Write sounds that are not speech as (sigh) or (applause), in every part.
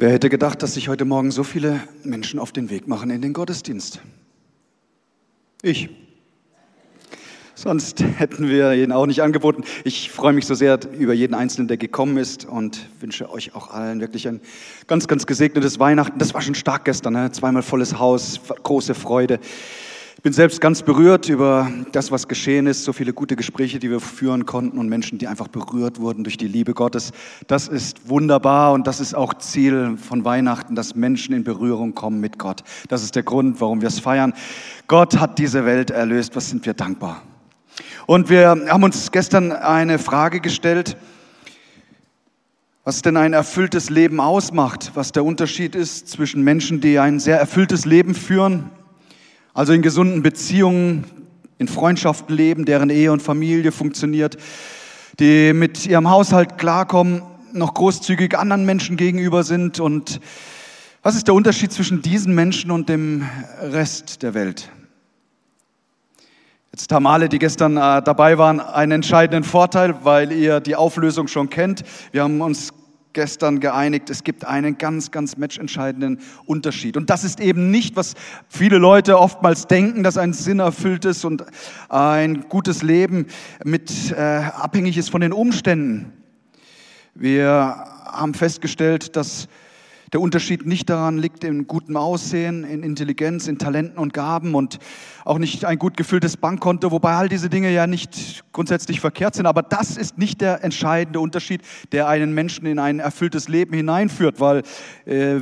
Wer hätte gedacht, dass sich heute Morgen so viele Menschen auf den Weg machen in den Gottesdienst? Ich. Sonst hätten wir ihn auch nicht angeboten. Ich freue mich so sehr über jeden Einzelnen, der gekommen ist und wünsche euch auch allen wirklich ein ganz, ganz gesegnetes Weihnachten. Das war schon stark gestern, ne? zweimal volles Haus, große Freude. Ich bin selbst ganz berührt über das, was geschehen ist, so viele gute Gespräche, die wir führen konnten und Menschen, die einfach berührt wurden durch die Liebe Gottes. Das ist wunderbar und das ist auch Ziel von Weihnachten, dass Menschen in Berührung kommen mit Gott. Das ist der Grund, warum wir es feiern. Gott hat diese Welt erlöst. Was sind wir dankbar? Und wir haben uns gestern eine Frage gestellt, was denn ein erfülltes Leben ausmacht, was der Unterschied ist zwischen Menschen, die ein sehr erfülltes Leben führen also in gesunden Beziehungen, in Freundschaften leben, deren Ehe und Familie funktioniert, die mit ihrem Haushalt klarkommen, noch großzügig anderen Menschen gegenüber sind. Und was ist der Unterschied zwischen diesen Menschen und dem Rest der Welt? Jetzt haben alle, die gestern äh, dabei waren, einen entscheidenden Vorteil, weil ihr die Auflösung schon kennt. Wir haben uns gestern geeinigt, es gibt einen ganz, ganz matchentscheidenden Unterschied. Und das ist eben nicht, was viele Leute oftmals denken, dass ein sinnerfülltes und ein gutes Leben mit äh, abhängig ist von den Umständen. Wir haben festgestellt, dass der Unterschied nicht daran liegt in gutem Aussehen, in Intelligenz, in Talenten und Gaben und auch nicht ein gut gefülltes Bankkonto, wobei all diese Dinge ja nicht grundsätzlich verkehrt sind. Aber das ist nicht der entscheidende Unterschied, der einen Menschen in ein erfülltes Leben hineinführt, weil äh,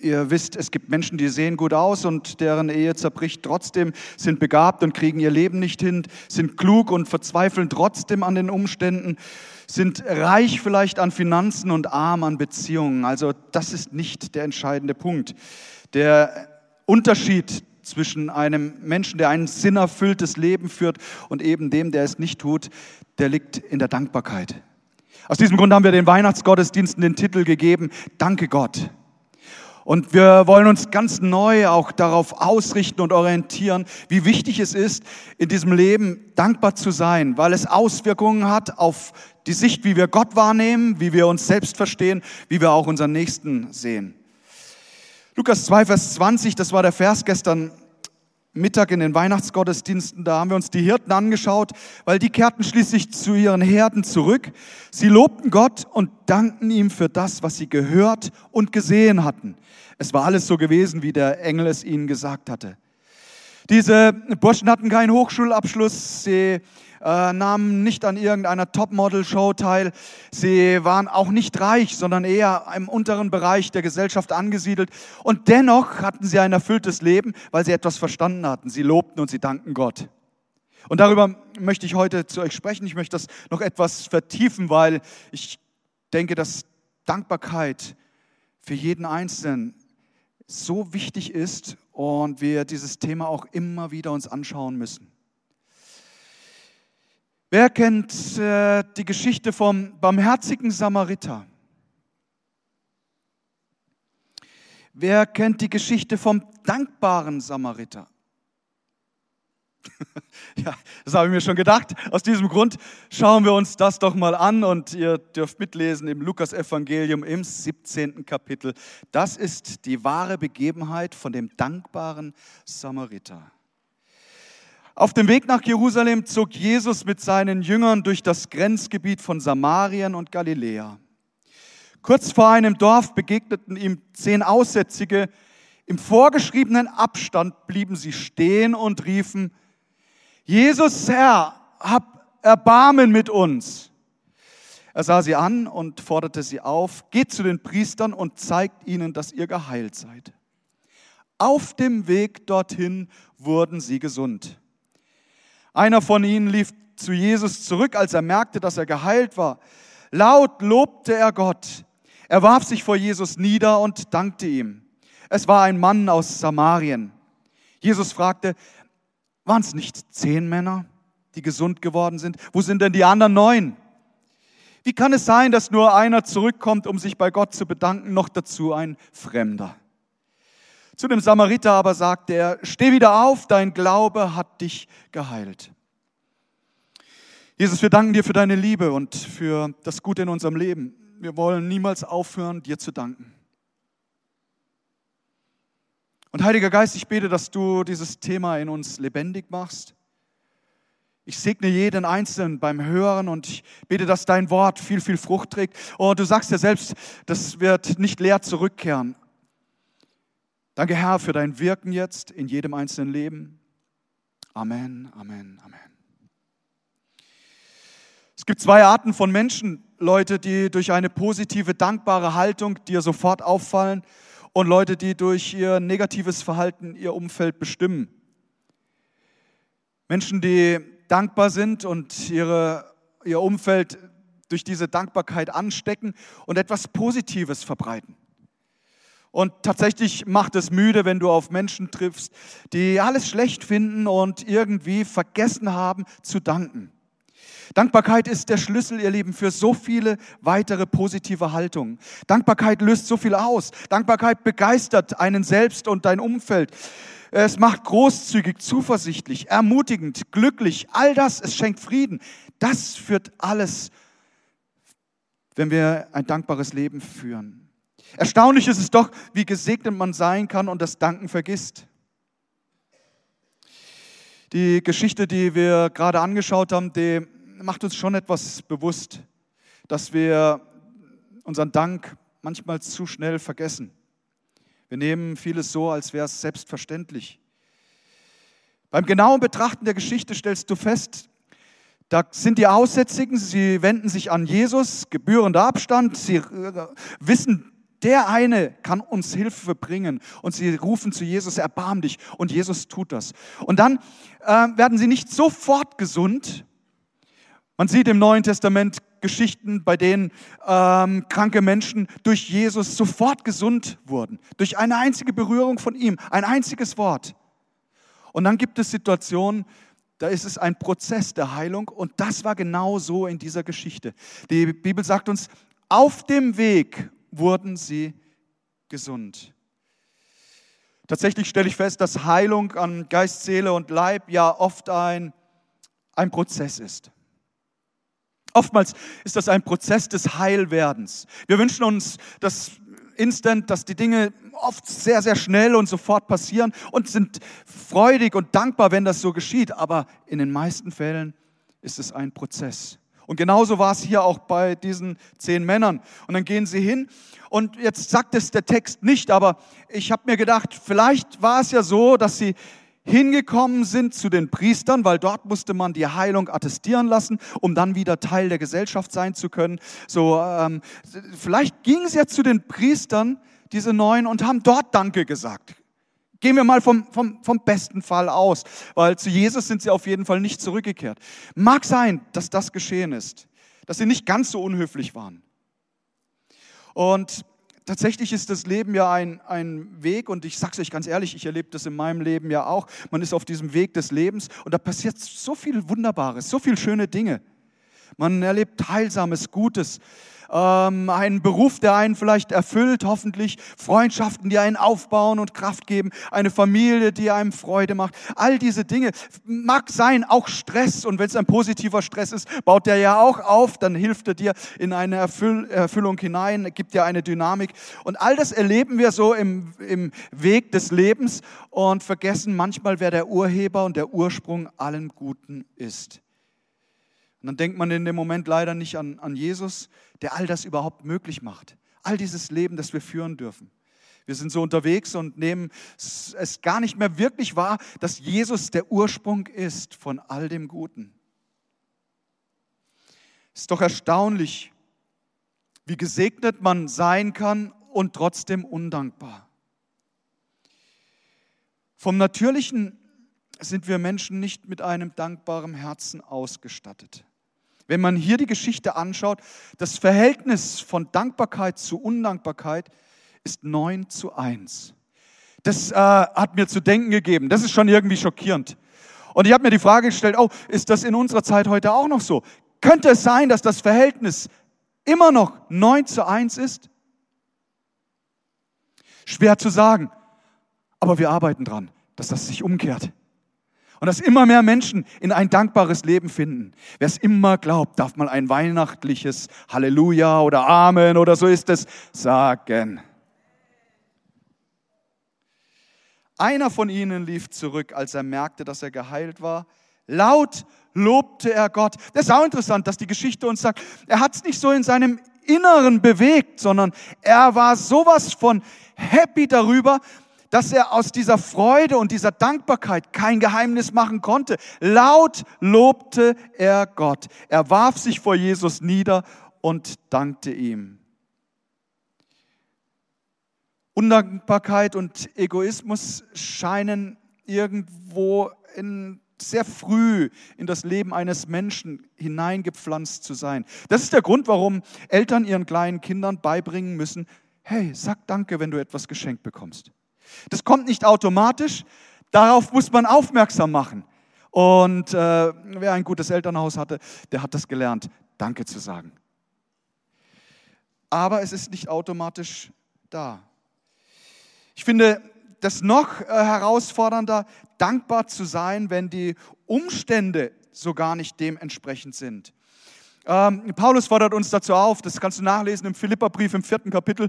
ihr wisst, es gibt Menschen, die sehen gut aus und deren Ehe zerbricht trotzdem, sind begabt und kriegen ihr Leben nicht hin, sind klug und verzweifeln trotzdem an den Umständen sind reich vielleicht an Finanzen und arm an Beziehungen. Also das ist nicht der entscheidende Punkt. Der Unterschied zwischen einem Menschen, der ein sinnerfülltes Leben führt und eben dem, der es nicht tut, der liegt in der Dankbarkeit. Aus diesem Grund haben wir den Weihnachtsgottesdiensten den Titel gegeben, Danke Gott. Und wir wollen uns ganz neu auch darauf ausrichten und orientieren, wie wichtig es ist, in diesem Leben dankbar zu sein, weil es Auswirkungen hat auf die Sicht, wie wir Gott wahrnehmen, wie wir uns selbst verstehen, wie wir auch unseren Nächsten sehen. Lukas 2, Vers 20, das war der Vers gestern Mittag in den Weihnachtsgottesdiensten, da haben wir uns die Hirten angeschaut, weil die kehrten schließlich zu ihren Herden zurück. Sie lobten Gott und dankten ihm für das, was sie gehört und gesehen hatten. Es war alles so gewesen, wie der Engel es ihnen gesagt hatte. Diese Burschen hatten keinen Hochschulabschluss, sie äh, nahmen nicht an irgendeiner Topmodel-Show teil. Sie waren auch nicht reich, sondern eher im unteren Bereich der Gesellschaft angesiedelt. Und dennoch hatten sie ein erfülltes Leben, weil sie etwas verstanden hatten. Sie lobten und sie danken Gott. Und darüber möchte ich heute zu euch sprechen. Ich möchte das noch etwas vertiefen, weil ich denke, dass Dankbarkeit für jeden Einzelnen so wichtig ist und wir dieses Thema auch immer wieder uns anschauen müssen. Wer kennt äh, die Geschichte vom barmherzigen Samariter? Wer kennt die Geschichte vom dankbaren Samariter? (laughs) ja, das habe ich mir schon gedacht. Aus diesem Grund schauen wir uns das doch mal an und ihr dürft mitlesen im Lukas-Evangelium im 17. Kapitel. Das ist die wahre Begebenheit von dem dankbaren Samariter. Auf dem Weg nach Jerusalem zog Jesus mit seinen Jüngern durch das Grenzgebiet von Samarien und Galiläa. Kurz vor einem Dorf begegneten ihm zehn Aussätzige. Im vorgeschriebenen Abstand blieben sie stehen und riefen, Jesus Herr, hab Erbarmen mit uns. Er sah sie an und forderte sie auf, geht zu den Priestern und zeigt ihnen, dass ihr geheilt seid. Auf dem Weg dorthin wurden sie gesund. Einer von ihnen lief zu Jesus zurück, als er merkte, dass er geheilt war. Laut lobte er Gott. Er warf sich vor Jesus nieder und dankte ihm. Es war ein Mann aus Samarien. Jesus fragte, waren es nicht zehn Männer, die gesund geworden sind? Wo sind denn die anderen neun? Wie kann es sein, dass nur einer zurückkommt, um sich bei Gott zu bedanken, noch dazu ein Fremder? Zu dem Samariter aber sagte er, steh wieder auf, dein Glaube hat dich geheilt. Jesus, wir danken dir für deine Liebe und für das Gute in unserem Leben. Wir wollen niemals aufhören, dir zu danken. Und Heiliger Geist, ich bete, dass du dieses Thema in uns lebendig machst. Ich segne jeden Einzelnen beim Hören und ich bete, dass dein Wort viel, viel Frucht trägt. Oh, du sagst ja selbst, das wird nicht leer zurückkehren. Danke, Herr, für dein Wirken jetzt in jedem einzelnen Leben. Amen, Amen, Amen. Es gibt zwei Arten von Menschen, Leute, die durch eine positive, dankbare Haltung dir sofort auffallen und Leute, die durch ihr negatives Verhalten ihr Umfeld bestimmen. Menschen, die dankbar sind und ihre, ihr Umfeld durch diese Dankbarkeit anstecken und etwas Positives verbreiten. Und tatsächlich macht es müde, wenn du auf Menschen triffst, die alles schlecht finden und irgendwie vergessen haben zu danken. Dankbarkeit ist der Schlüssel, ihr Lieben, für so viele weitere positive Haltungen. Dankbarkeit löst so viel aus. Dankbarkeit begeistert einen selbst und dein Umfeld. Es macht großzügig, zuversichtlich, ermutigend, glücklich. All das, es schenkt Frieden. Das führt alles, wenn wir ein dankbares Leben führen. Erstaunlich ist es doch, wie gesegnet man sein kann und das Danken vergisst. Die Geschichte, die wir gerade angeschaut haben, die macht uns schon etwas bewusst, dass wir unseren Dank manchmal zu schnell vergessen. Wir nehmen vieles so, als wäre es selbstverständlich. Beim genauen Betrachten der Geschichte stellst du fest, da sind die Aussätzigen, sie wenden sich an Jesus, gebührender Abstand, sie äh, wissen, der eine kann uns Hilfe bringen. Und sie rufen zu Jesus, erbarm dich. Und Jesus tut das. Und dann äh, werden sie nicht sofort gesund, man sieht im Neuen Testament Geschichten, bei denen ähm, kranke Menschen durch Jesus sofort gesund wurden. Durch eine einzige Berührung von ihm, ein einziges Wort. Und dann gibt es Situationen, da ist es ein Prozess der Heilung und das war genau so in dieser Geschichte. Die Bibel sagt uns, auf dem Weg wurden sie gesund. Tatsächlich stelle ich fest, dass Heilung an Geist, Seele und Leib ja oft ein, ein Prozess ist. Oftmals ist das ein Prozess des Heilwerdens. Wir wünschen uns das Instant, dass die Dinge oft sehr, sehr schnell und sofort passieren und sind freudig und dankbar, wenn das so geschieht. Aber in den meisten Fällen ist es ein Prozess. Und genauso war es hier auch bei diesen zehn Männern. Und dann gehen sie hin und jetzt sagt es der Text nicht, aber ich habe mir gedacht, vielleicht war es ja so, dass sie hingekommen sind zu den Priestern, weil dort musste man die Heilung attestieren lassen, um dann wieder Teil der Gesellschaft sein zu können. So, ähm, vielleicht gingen sie ja zu den Priestern, diese neuen, und haben dort Danke gesagt. Gehen wir mal vom, vom, vom besten Fall aus, weil zu Jesus sind sie auf jeden Fall nicht zurückgekehrt. Mag sein, dass das geschehen ist, dass sie nicht ganz so unhöflich waren. Und tatsächlich ist das Leben ja ein, ein Weg und ich sage es euch ganz ehrlich, ich erlebe das in meinem Leben ja auch. Man ist auf diesem Weg des Lebens und da passiert so viel Wunderbares, so viele schöne Dinge. Man erlebt Heilsames, Gutes ähm, einen Beruf, der einen vielleicht erfüllt, hoffentlich, Freundschaften, die einen aufbauen und Kraft geben, eine Familie, die einem Freude macht. All diese Dinge mag sein, auch Stress. Und wenn es ein positiver Stress ist, baut der ja auch auf, dann hilft er dir in eine Erfüll Erfüllung hinein, gibt dir eine Dynamik. Und all das erleben wir so im, im Weg des Lebens und vergessen manchmal, wer der Urheber und der Ursprung allen Guten ist. Und dann denkt man in dem Moment leider nicht an, an Jesus, der all das überhaupt möglich macht. All dieses Leben, das wir führen dürfen. Wir sind so unterwegs und nehmen es gar nicht mehr wirklich wahr, dass Jesus der Ursprung ist von all dem Guten. Es ist doch erstaunlich, wie gesegnet man sein kann und trotzdem undankbar. Vom Natürlichen sind wir Menschen nicht mit einem dankbaren Herzen ausgestattet. Wenn man hier die Geschichte anschaut, das Verhältnis von Dankbarkeit zu Undankbarkeit ist 9 zu 1. Das äh, hat mir zu denken gegeben. Das ist schon irgendwie schockierend. Und ich habe mir die Frage gestellt, oh, ist das in unserer Zeit heute auch noch so? Könnte es sein, dass das Verhältnis immer noch 9 zu 1 ist? Schwer zu sagen, aber wir arbeiten dran, dass das sich umkehrt. Und dass immer mehr Menschen in ein dankbares Leben finden. Wer es immer glaubt, darf mal ein weihnachtliches Halleluja oder Amen oder so ist es sagen. Einer von ihnen lief zurück, als er merkte, dass er geheilt war. Laut lobte er Gott. Das ist auch interessant, dass die Geschichte uns sagt, er hat es nicht so in seinem Inneren bewegt, sondern er war sowas von happy darüber, dass er aus dieser Freude und dieser Dankbarkeit kein Geheimnis machen konnte. Laut lobte er Gott. Er warf sich vor Jesus nieder und dankte ihm. Undankbarkeit und Egoismus scheinen irgendwo in sehr früh in das Leben eines Menschen hineingepflanzt zu sein. Das ist der Grund, warum Eltern ihren kleinen Kindern beibringen müssen, hey, sag danke, wenn du etwas geschenkt bekommst. Das kommt nicht automatisch, darauf muss man aufmerksam machen. Und äh, wer ein gutes Elternhaus hatte, der hat das gelernt, danke zu sagen. Aber es ist nicht automatisch da. Ich finde das noch äh, herausfordernder, dankbar zu sein, wenn die Umstände so gar nicht dementsprechend sind. Ähm, Paulus fordert uns dazu auf, das kannst du nachlesen im Philipperbrief im vierten Kapitel,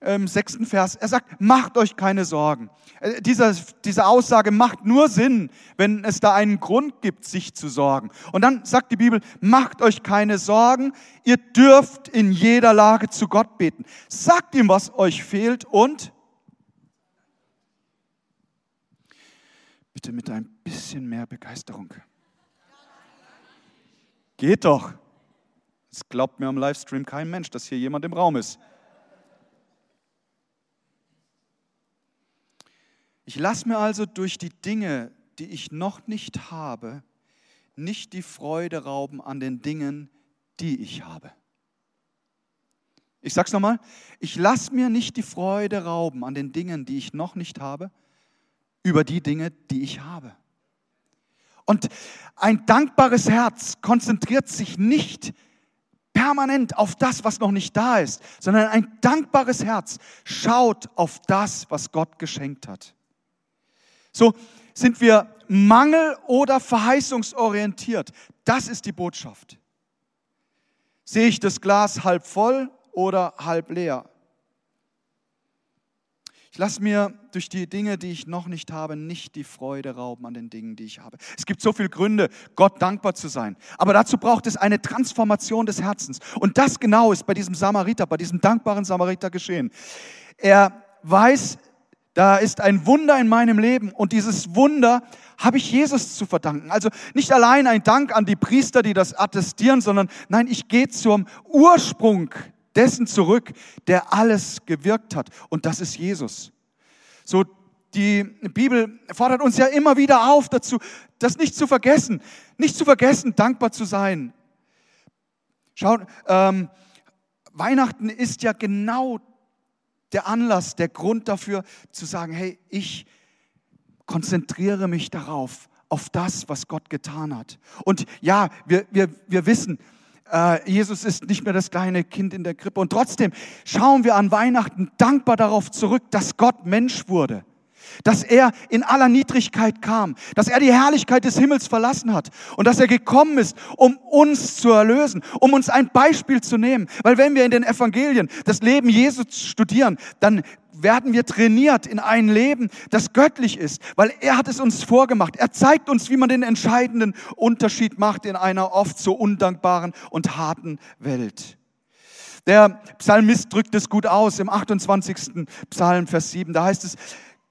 im sechsten Vers. Er sagt, macht euch keine Sorgen. Äh, dieser, diese Aussage macht nur Sinn, wenn es da einen Grund gibt, sich zu sorgen. Und dann sagt die Bibel, macht euch keine Sorgen, ihr dürft in jeder Lage zu Gott beten. Sagt ihm, was euch fehlt und bitte mit ein bisschen mehr Begeisterung. Geht doch. Es glaubt mir am Livestream kein Mensch, dass hier jemand im Raum ist. Ich lasse mir also durch die Dinge, die ich noch nicht habe, nicht die Freude rauben an den Dingen, die ich habe. Ich sage es nochmal, ich lasse mir nicht die Freude rauben an den Dingen, die ich noch nicht habe, über die Dinge, die ich habe. Und ein dankbares Herz konzentriert sich nicht permanent auf das, was noch nicht da ist, sondern ein dankbares Herz schaut auf das, was Gott geschenkt hat. So sind wir mangel- oder verheißungsorientiert. Das ist die Botschaft. Sehe ich das Glas halb voll oder halb leer? Ich lasse mir durch die Dinge, die ich noch nicht habe, nicht die Freude rauben an den Dingen, die ich habe. Es gibt so viele Gründe, Gott dankbar zu sein. Aber dazu braucht es eine Transformation des Herzens. Und das genau ist bei diesem Samariter, bei diesem dankbaren Samariter geschehen. Er weiß, da ist ein Wunder in meinem Leben und dieses Wunder habe ich Jesus zu verdanken. Also nicht allein ein Dank an die Priester, die das attestieren, sondern nein, ich gehe zum Ursprung dessen zurück, der alles gewirkt hat. Und das ist Jesus. So, die Bibel fordert uns ja immer wieder auf dazu, das nicht zu vergessen. Nicht zu vergessen, dankbar zu sein. Schaut, ähm, Weihnachten ist ja genau der Anlass, der Grund dafür zu sagen, hey, ich konzentriere mich darauf, auf das, was Gott getan hat. Und ja, wir, wir, wir wissen, äh, Jesus ist nicht mehr das kleine Kind in der Krippe. Und trotzdem schauen wir an Weihnachten dankbar darauf zurück, dass Gott Mensch wurde. Dass er in aller Niedrigkeit kam, dass er die Herrlichkeit des Himmels verlassen hat und dass er gekommen ist, um uns zu erlösen, um uns ein Beispiel zu nehmen. Weil wenn wir in den Evangelien das Leben Jesus studieren, dann werden wir trainiert in ein Leben, das göttlich ist, weil er hat es uns vorgemacht. Er zeigt uns, wie man den entscheidenden Unterschied macht in einer oft so undankbaren und harten Welt. Der Psalmist drückt es gut aus im 28. Psalm, Vers 7. Da heißt es,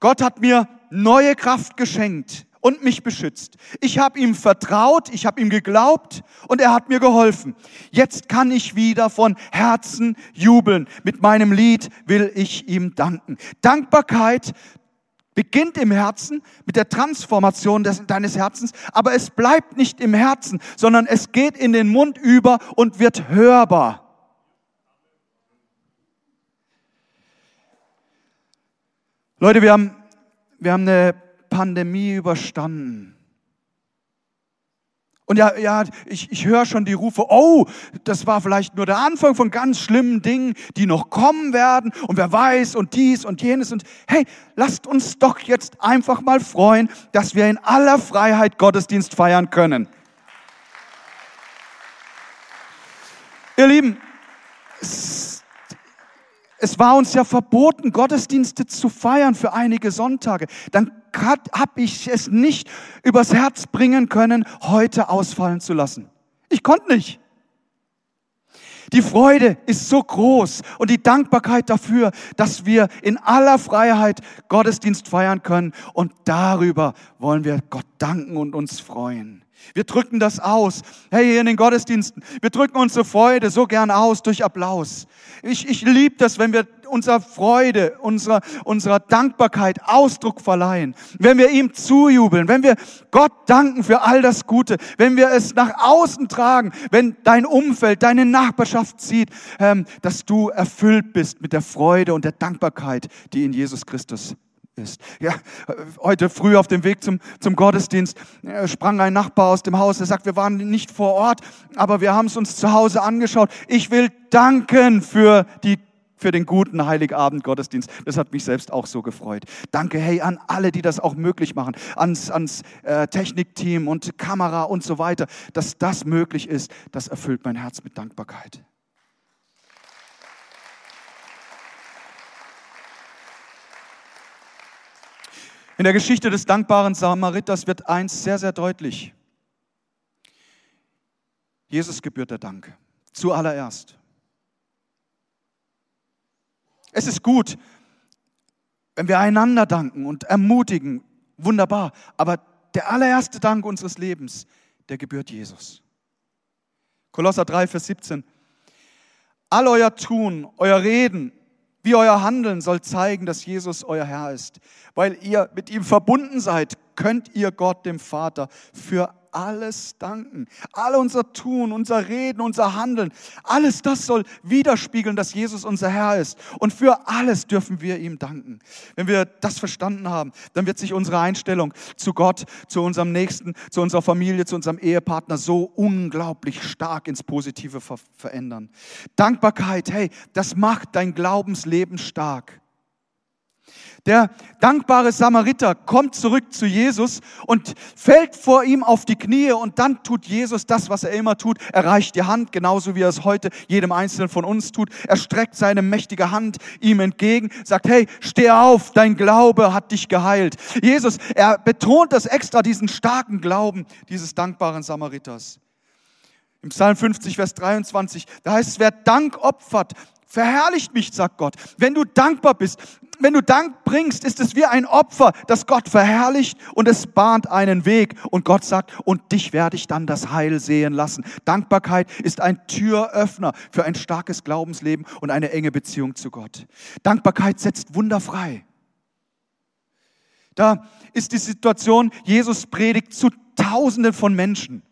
Gott hat mir neue Kraft geschenkt und mich beschützt. Ich habe ihm vertraut, ich habe ihm geglaubt und er hat mir geholfen. Jetzt kann ich wieder von Herzen jubeln. Mit meinem Lied will ich ihm danken. Dankbarkeit beginnt im Herzen mit der Transformation des, deines Herzens, aber es bleibt nicht im Herzen, sondern es geht in den Mund über und wird hörbar. Leute, wir haben, wir haben eine Pandemie überstanden. Und ja, ja, ich, ich höre schon die Rufe, oh, das war vielleicht nur der Anfang von ganz schlimmen Dingen, die noch kommen werden und wer weiß und dies und jenes und hey, lasst uns doch jetzt einfach mal freuen, dass wir in aller Freiheit Gottesdienst feiern können. Ihr Lieben, es, war uns ja verboten, Gottesdienste zu feiern für einige Sonntage. Dann habe ich es nicht übers Herz bringen können, heute ausfallen zu lassen. Ich konnte nicht. Die Freude ist so groß und die Dankbarkeit dafür, dass wir in aller Freiheit Gottesdienst feiern können. Und darüber wollen wir Gott danken und uns freuen. Wir drücken das aus. Hey, hier in den Gottesdiensten, wir drücken unsere Freude so gern aus durch Applaus. Ich, ich liebe das, wenn wir unserer Freude, unserer, unserer Dankbarkeit Ausdruck verleihen, wenn wir ihm zujubeln, wenn wir Gott danken für all das Gute, wenn wir es nach außen tragen, wenn dein Umfeld, deine Nachbarschaft sieht, ähm, dass du erfüllt bist mit der Freude und der Dankbarkeit, die in Jesus Christus ist. Ja, heute früh auf dem Weg zum, zum Gottesdienst äh, sprang ein Nachbar aus dem Haus. Er sagt, wir waren nicht vor Ort, aber wir haben es uns zu Hause angeschaut. Ich will danken für die für den guten Heiligabend Gottesdienst. Das hat mich selbst auch so gefreut. Danke, hey, an alle, die das auch möglich machen, ans, ans äh, Technikteam und Kamera und so weiter, dass das möglich ist. Das erfüllt mein Herz mit Dankbarkeit. In der Geschichte des dankbaren Samariters wird eins sehr, sehr deutlich. Jesus gebührt der Dank. Zuallererst. Es ist gut, wenn wir einander danken und ermutigen. Wunderbar. Aber der allererste Dank unseres Lebens, der gebührt Jesus. Kolosser 3, Vers 17. All euer Tun, euer Reden, wie euer Handeln soll zeigen, dass Jesus euer Herr ist. Weil ihr mit ihm verbunden seid, könnt ihr Gott, dem Vater, für alles danken. All unser Tun, unser Reden, unser Handeln, alles das soll widerspiegeln, dass Jesus unser Herr ist. Und für alles dürfen wir ihm danken. Wenn wir das verstanden haben, dann wird sich unsere Einstellung zu Gott, zu unserem Nächsten, zu unserer Familie, zu unserem Ehepartner so unglaublich stark ins Positive ver verändern. Dankbarkeit, hey, das macht dein Glaubensleben stark. Der dankbare Samariter kommt zurück zu Jesus und fällt vor ihm auf die Knie und dann tut Jesus das, was er immer tut. Er reicht die Hand, genauso wie er es heute jedem Einzelnen von uns tut. Er streckt seine mächtige Hand ihm entgegen, sagt, hey, steh auf, dein Glaube hat dich geheilt. Jesus, er betont das extra, diesen starken Glauben dieses dankbaren Samariters. Im Psalm 50, Vers 23, da heißt es, wer Dank opfert, verherrlicht mich, sagt Gott. Wenn du dankbar bist, wenn du Dank bringst, ist es wie ein Opfer, das Gott verherrlicht und es bahnt einen Weg. Und Gott sagt, und dich werde ich dann das Heil sehen lassen. Dankbarkeit ist ein Türöffner für ein starkes Glaubensleben und eine enge Beziehung zu Gott. Dankbarkeit setzt Wunder frei. Da ist die Situation, Jesus predigt zu Tausenden von Menschen.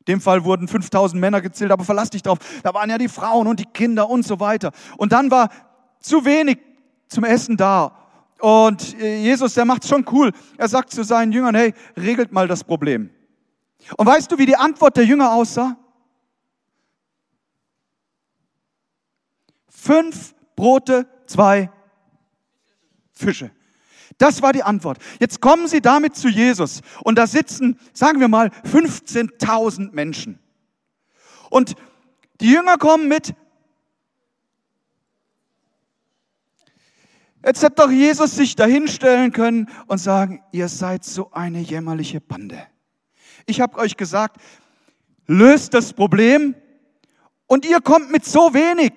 In dem Fall wurden 5000 Männer gezählt, aber verlass dich drauf. Da waren ja die Frauen und die Kinder und so weiter. Und dann war zu wenig zum Essen da. Und äh, Jesus, der macht schon cool. Er sagt zu seinen Jüngern, hey, regelt mal das Problem. Und weißt du, wie die Antwort der Jünger aussah? Fünf Brote, zwei Fische. Das war die Antwort. Jetzt kommen sie damit zu Jesus und da sitzen, sagen wir mal, 15.000 Menschen. Und die Jünger kommen mit Jetzt hätte doch Jesus sich dahinstellen können und sagen, ihr seid so eine jämmerliche Bande. Ich habe euch gesagt, löst das Problem und ihr kommt mit so wenig.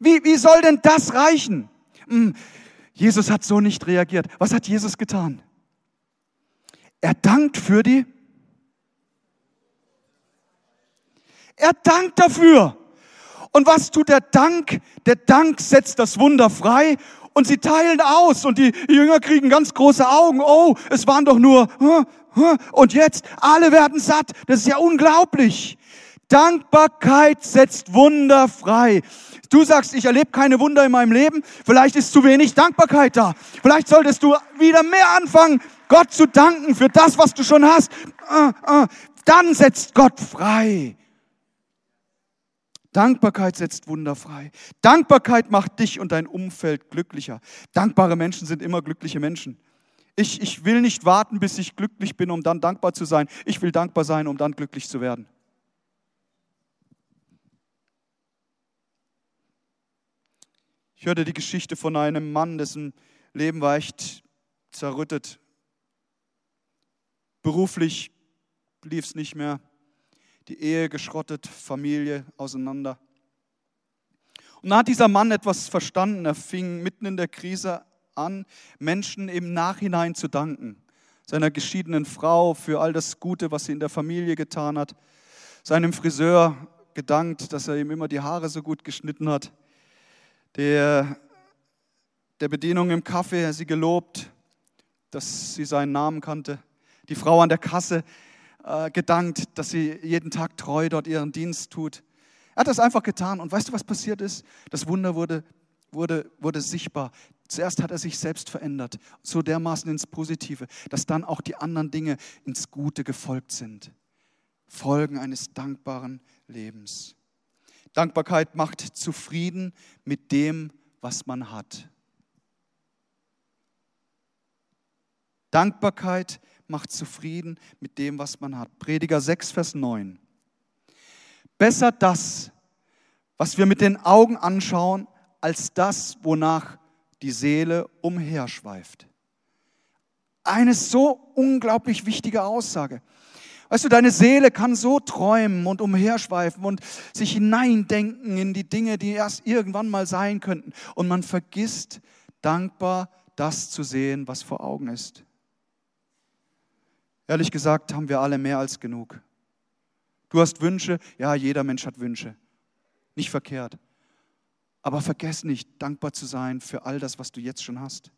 Wie, wie soll denn das reichen? Hm, Jesus hat so nicht reagiert. Was hat Jesus getan? Er dankt für die. Er dankt dafür. Und was tut der Dank? Der Dank setzt das Wunder frei und sie teilen aus und die Jünger kriegen ganz große Augen. Oh, es waren doch nur, und jetzt alle werden satt. Das ist ja unglaublich. Dankbarkeit setzt Wunder frei. Du sagst, ich erlebe keine Wunder in meinem Leben. Vielleicht ist zu wenig Dankbarkeit da. Vielleicht solltest du wieder mehr anfangen, Gott zu danken für das, was du schon hast. Äh, äh. Dann setzt Gott frei. Dankbarkeit setzt Wunder frei. Dankbarkeit macht dich und dein Umfeld glücklicher. Dankbare Menschen sind immer glückliche Menschen. Ich, ich will nicht warten, bis ich glücklich bin, um dann dankbar zu sein. Ich will dankbar sein, um dann glücklich zu werden. Ich hörte die Geschichte von einem Mann, dessen Leben war echt zerrüttet. Beruflich lief es nicht mehr. Die Ehe geschrottet, Familie auseinander. Und da hat dieser Mann etwas verstanden. Er fing mitten in der Krise an, Menschen im Nachhinein zu danken. Seiner geschiedenen Frau für all das Gute, was sie in der Familie getan hat. Seinem Friseur gedankt, dass er ihm immer die Haare so gut geschnitten hat der, der Bedienung im Kaffee sie gelobt, dass sie seinen Namen kannte. Die Frau an der Kasse äh, gedankt, dass sie jeden Tag treu dort ihren Dienst tut. Er hat das einfach getan. Und weißt du, was passiert ist? Das Wunder wurde, wurde, wurde sichtbar. Zuerst hat er sich selbst verändert, so dermaßen ins Positive, dass dann auch die anderen Dinge ins Gute gefolgt sind. Folgen eines dankbaren Lebens. Dankbarkeit macht zufrieden mit dem, was man hat. Dankbarkeit macht zufrieden mit dem, was man hat. Prediger 6, Vers 9. Besser das, was wir mit den Augen anschauen, als das, wonach die Seele umherschweift. Eine so unglaublich wichtige Aussage. Weißt du, deine Seele kann so träumen und umherschweifen und sich hineindenken in die Dinge, die erst irgendwann mal sein könnten. Und man vergisst dankbar das zu sehen, was vor Augen ist. Ehrlich gesagt haben wir alle mehr als genug. Du hast Wünsche, ja, jeder Mensch hat Wünsche. Nicht verkehrt. Aber vergess nicht, dankbar zu sein für all das, was du jetzt schon hast.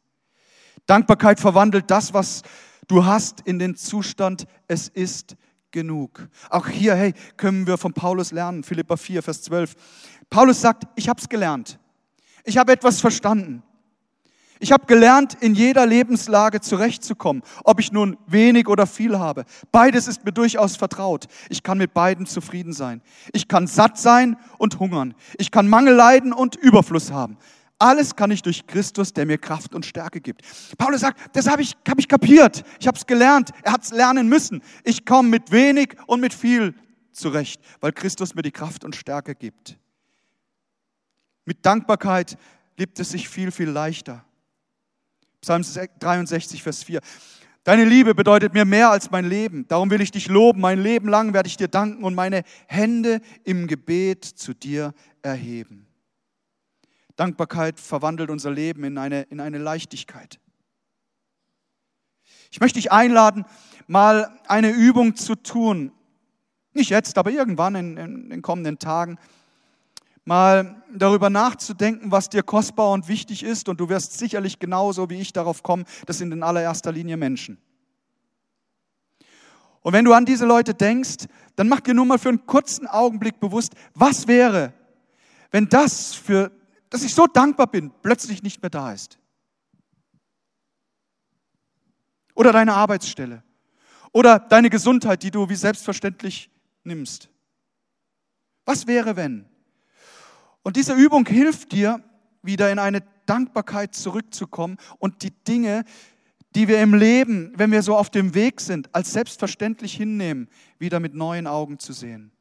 Dankbarkeit verwandelt das, was du hast, in den Zustand, es ist genug. Auch hier, hey, können wir von Paulus lernen, Philippa 4, Vers 12. Paulus sagt, ich habe es gelernt. Ich habe etwas verstanden. Ich habe gelernt, in jeder Lebenslage zurechtzukommen, ob ich nun wenig oder viel habe. Beides ist mir durchaus vertraut. Ich kann mit beiden zufrieden sein. Ich kann satt sein und hungern. Ich kann Mangel leiden und Überfluss haben. Alles kann ich durch Christus, der mir Kraft und Stärke gibt. Paulus sagt, das habe ich, hab ich kapiert. Ich habe es gelernt. Er hat es lernen müssen. Ich komme mit wenig und mit viel zurecht, weil Christus mir die Kraft und Stärke gibt. Mit Dankbarkeit lebt es sich viel, viel leichter. Psalm 63, Vers 4. Deine Liebe bedeutet mir mehr als mein Leben. Darum will ich dich loben. Mein Leben lang werde ich dir danken und meine Hände im Gebet zu dir erheben. Dankbarkeit verwandelt unser Leben in eine, in eine Leichtigkeit. Ich möchte dich einladen, mal eine Übung zu tun. Nicht jetzt, aber irgendwann in, in den kommenden Tagen. Mal darüber nachzudenken, was dir kostbar und wichtig ist. Und du wirst sicherlich genauso wie ich darauf kommen, das sind in allererster Linie Menschen. Und wenn du an diese Leute denkst, dann mach dir nur mal für einen kurzen Augenblick bewusst, was wäre, wenn das für dass ich so dankbar bin, plötzlich nicht mehr da ist. Oder deine Arbeitsstelle. Oder deine Gesundheit, die du wie selbstverständlich nimmst. Was wäre, wenn? Und diese Übung hilft dir, wieder in eine Dankbarkeit zurückzukommen und die Dinge, die wir im Leben, wenn wir so auf dem Weg sind, als selbstverständlich hinnehmen, wieder mit neuen Augen zu sehen.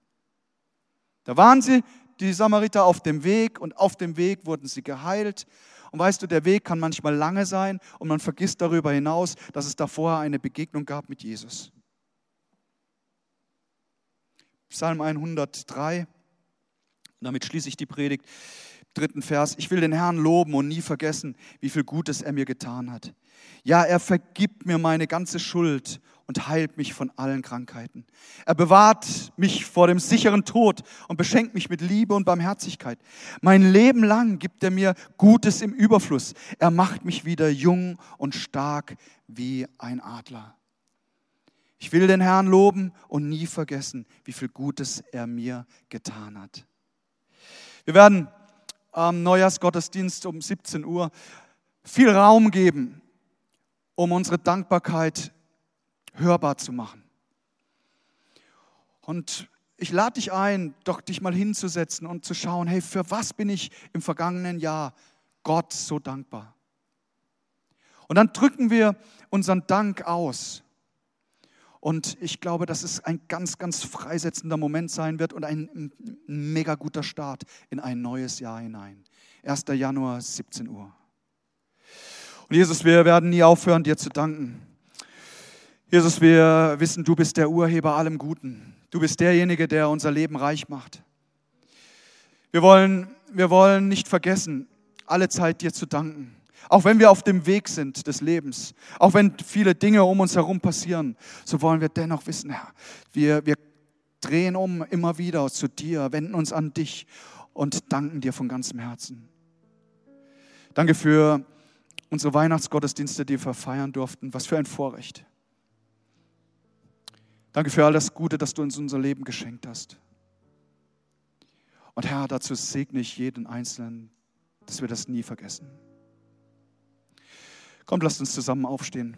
Da waren sie die Samariter auf dem Weg und auf dem Weg wurden sie geheilt. Und weißt du, der Weg kann manchmal lange sein und man vergisst darüber hinaus, dass es davor eine Begegnung gab mit Jesus. Psalm 103, damit schließe ich die Predigt, dritten Vers. Ich will den Herrn loben und nie vergessen, wie viel Gutes er mir getan hat. Ja, er vergibt mir meine ganze Schuld und heilt mich von allen Krankheiten. Er bewahrt mich vor dem sicheren Tod und beschenkt mich mit Liebe und Barmherzigkeit. Mein Leben lang gibt er mir Gutes im Überfluss. Er macht mich wieder jung und stark wie ein Adler. Ich will den Herrn loben und nie vergessen, wie viel Gutes er mir getan hat. Wir werden am Neujahrsgottesdienst um 17 Uhr viel Raum geben, um unsere Dankbarkeit hörbar zu machen. Und ich lade dich ein, doch dich mal hinzusetzen und zu schauen, hey, für was bin ich im vergangenen Jahr Gott so dankbar? Und dann drücken wir unseren Dank aus. Und ich glaube, dass es ein ganz, ganz freisetzender Moment sein wird und ein mega guter Start in ein neues Jahr hinein. 1. Januar, 17 Uhr. Und Jesus, wir werden nie aufhören, dir zu danken. Jesus, wir wissen, du bist der Urheber allem Guten. Du bist derjenige, der unser Leben reich macht. Wir wollen, wir wollen nicht vergessen, alle Zeit dir zu danken. Auch wenn wir auf dem Weg sind des Lebens, auch wenn viele Dinge um uns herum passieren, so wollen wir dennoch wissen, Herr, wir, wir drehen um immer wieder zu dir, wenden uns an dich und danken dir von ganzem Herzen. Danke für unsere Weihnachtsgottesdienste, die wir feiern durften. Was für ein Vorrecht. Danke für all das Gute, das du uns unser Leben geschenkt hast. Und Herr, dazu segne ich jeden Einzelnen, dass wir das nie vergessen. Kommt, lasst uns zusammen aufstehen.